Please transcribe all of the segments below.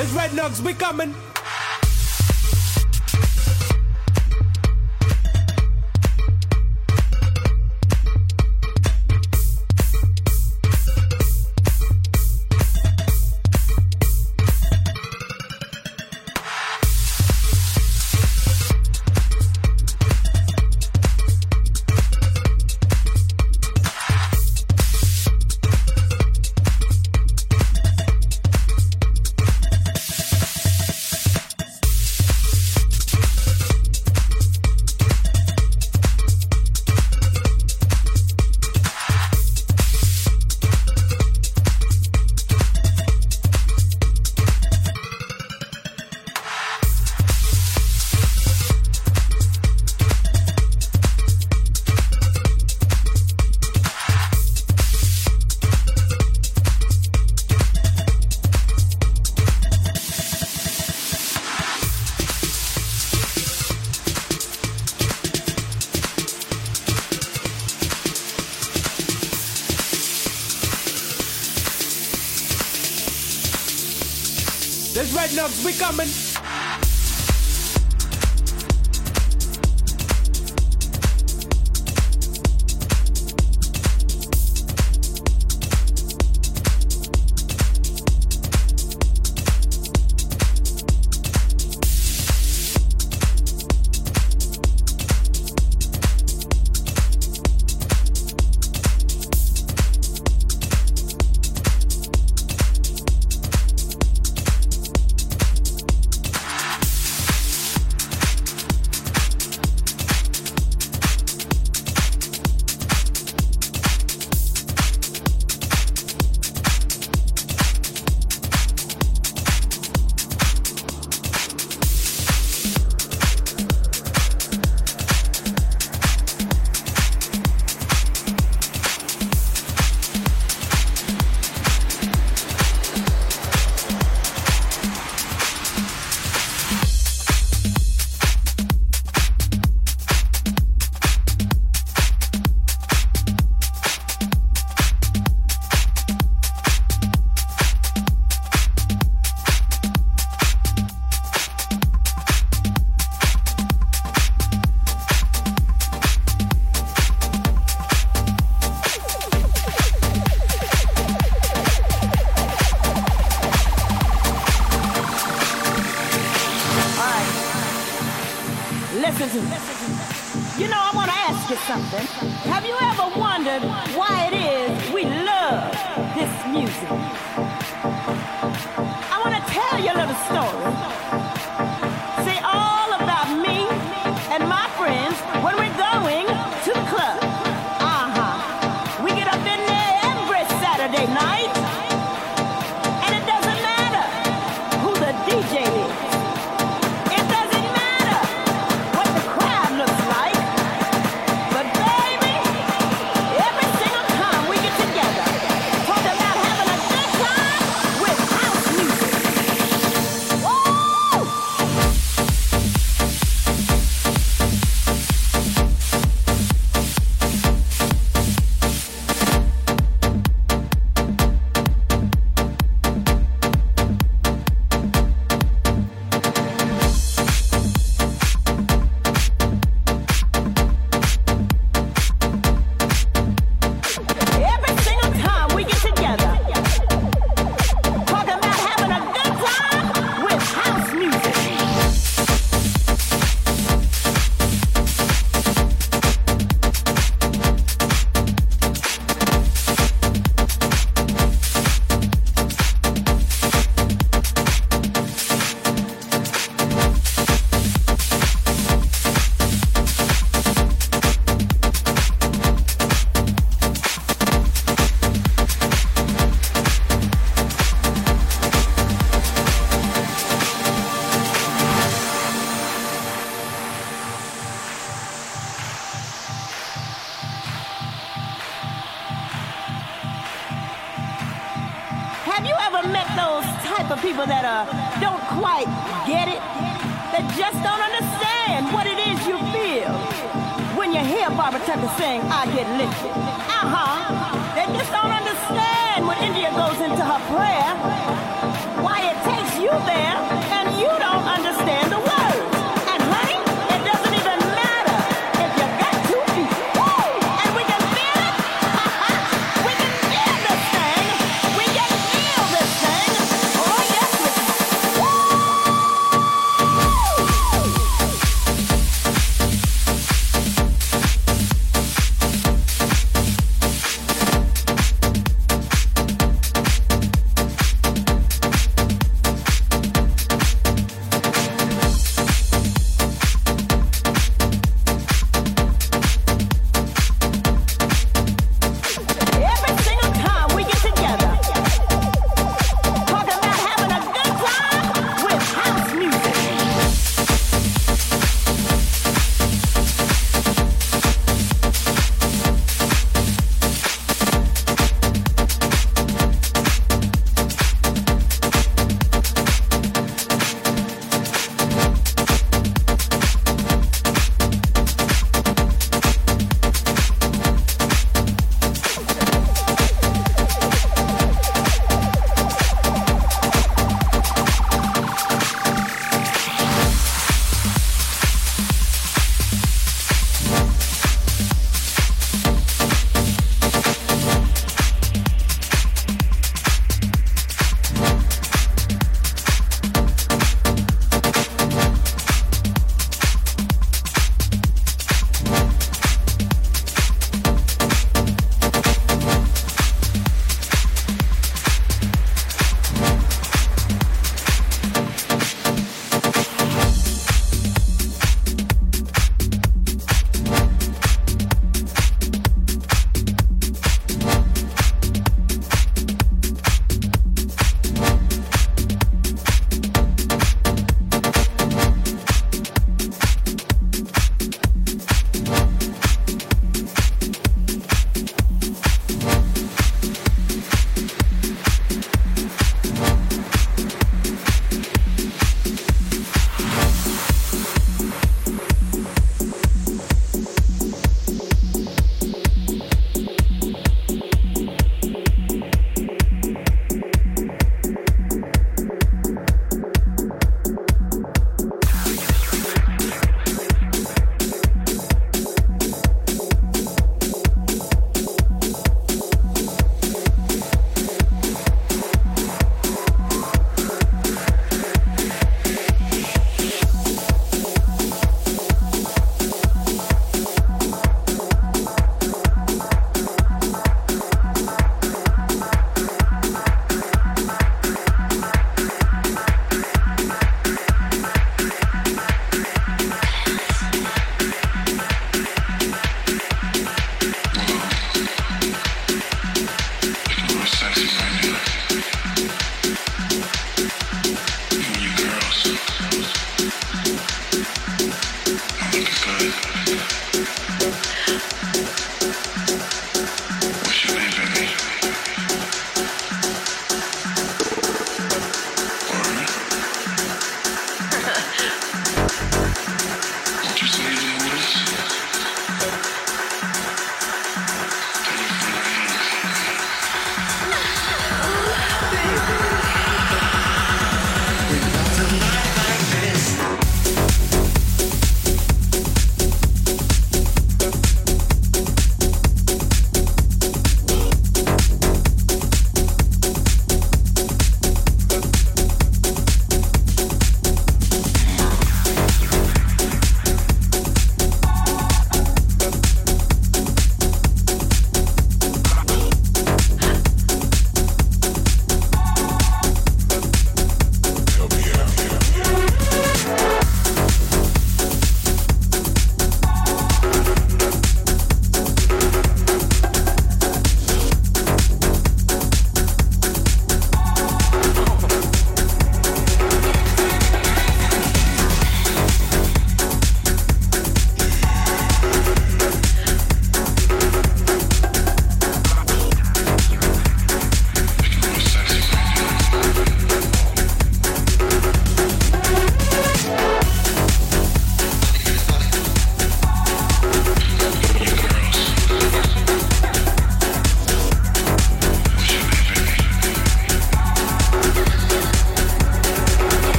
There's red nugs, we coming. Coming.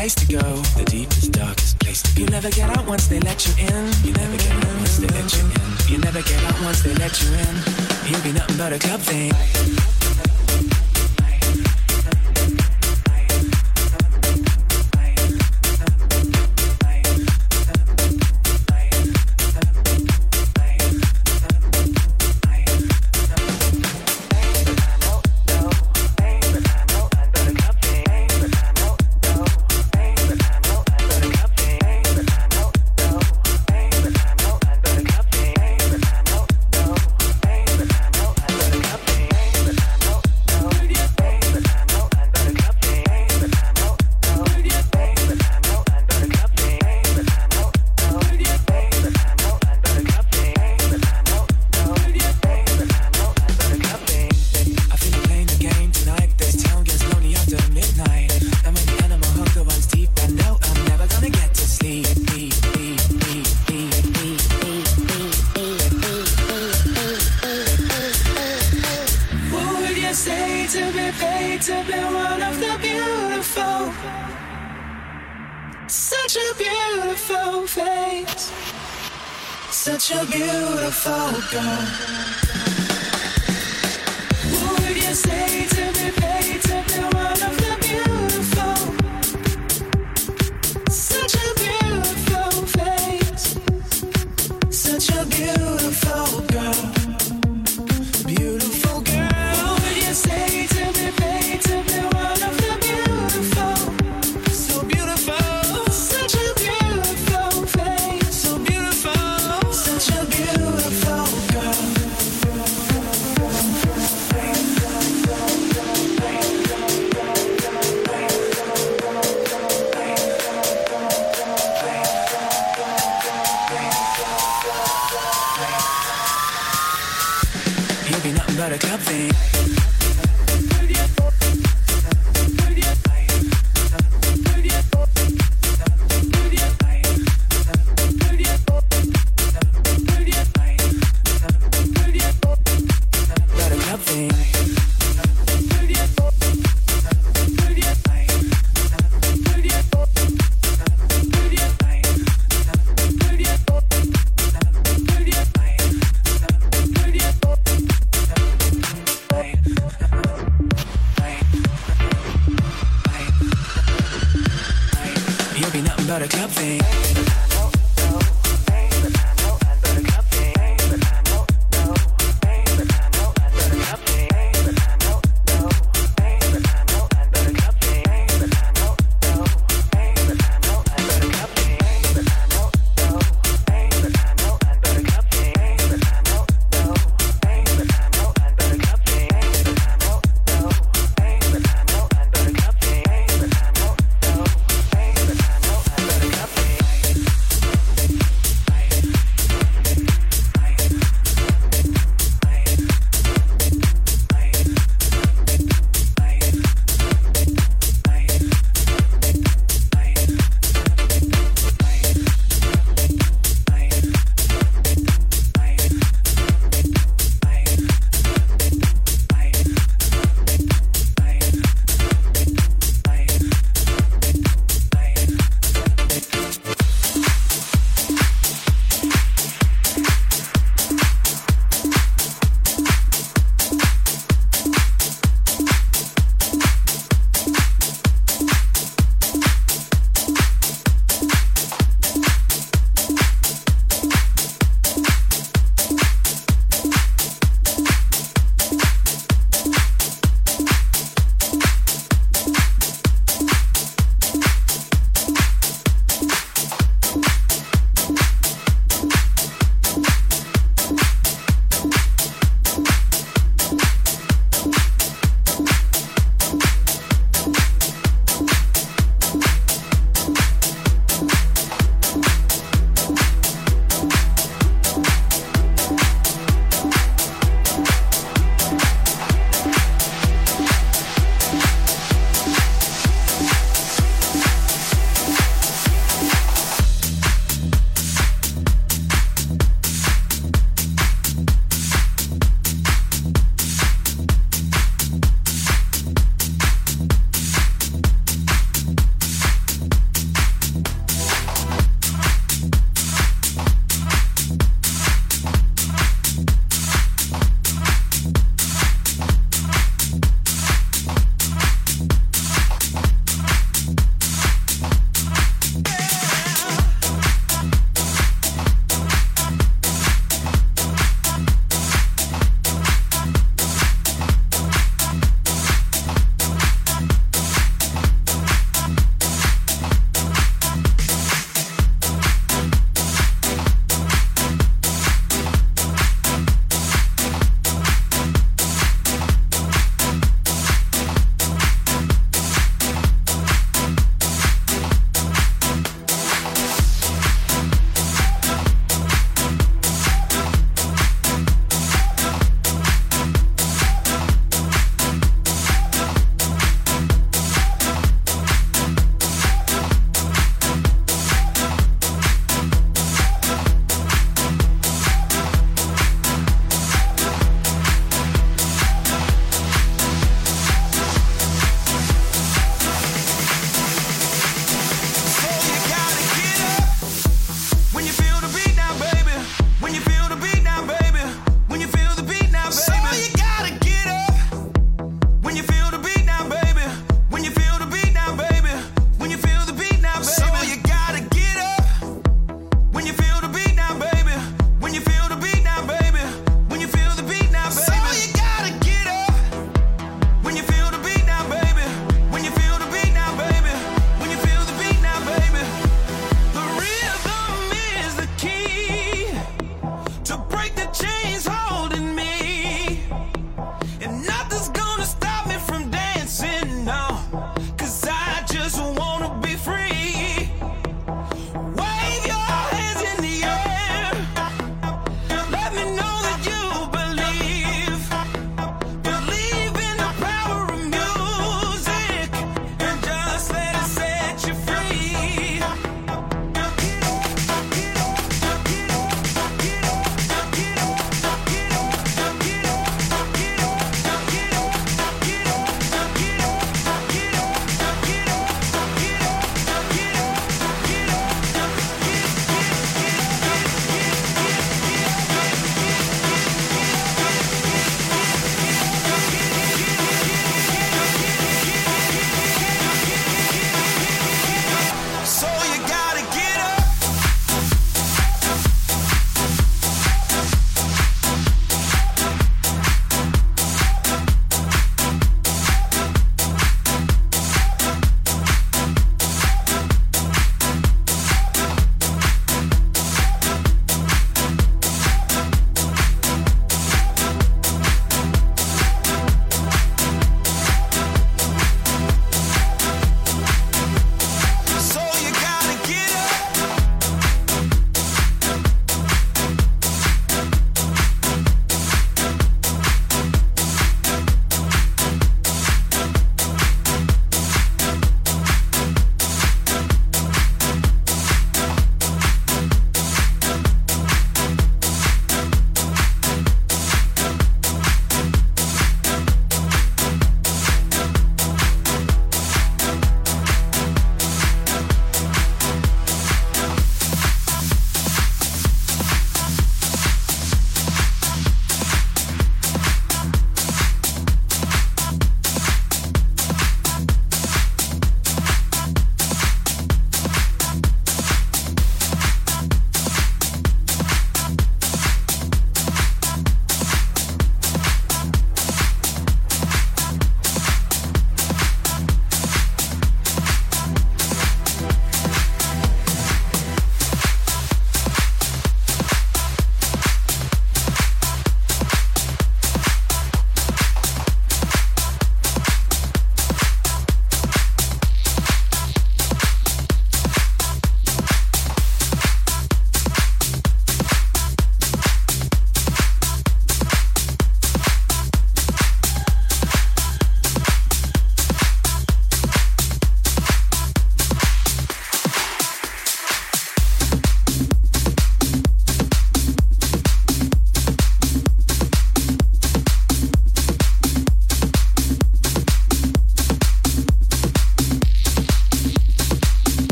place to go, the deepest, darkest place to go. You never get out once they let you in. You never get out once they let you in. You never get out once they let you in. You'll be nothing but a club thing. about a club thing.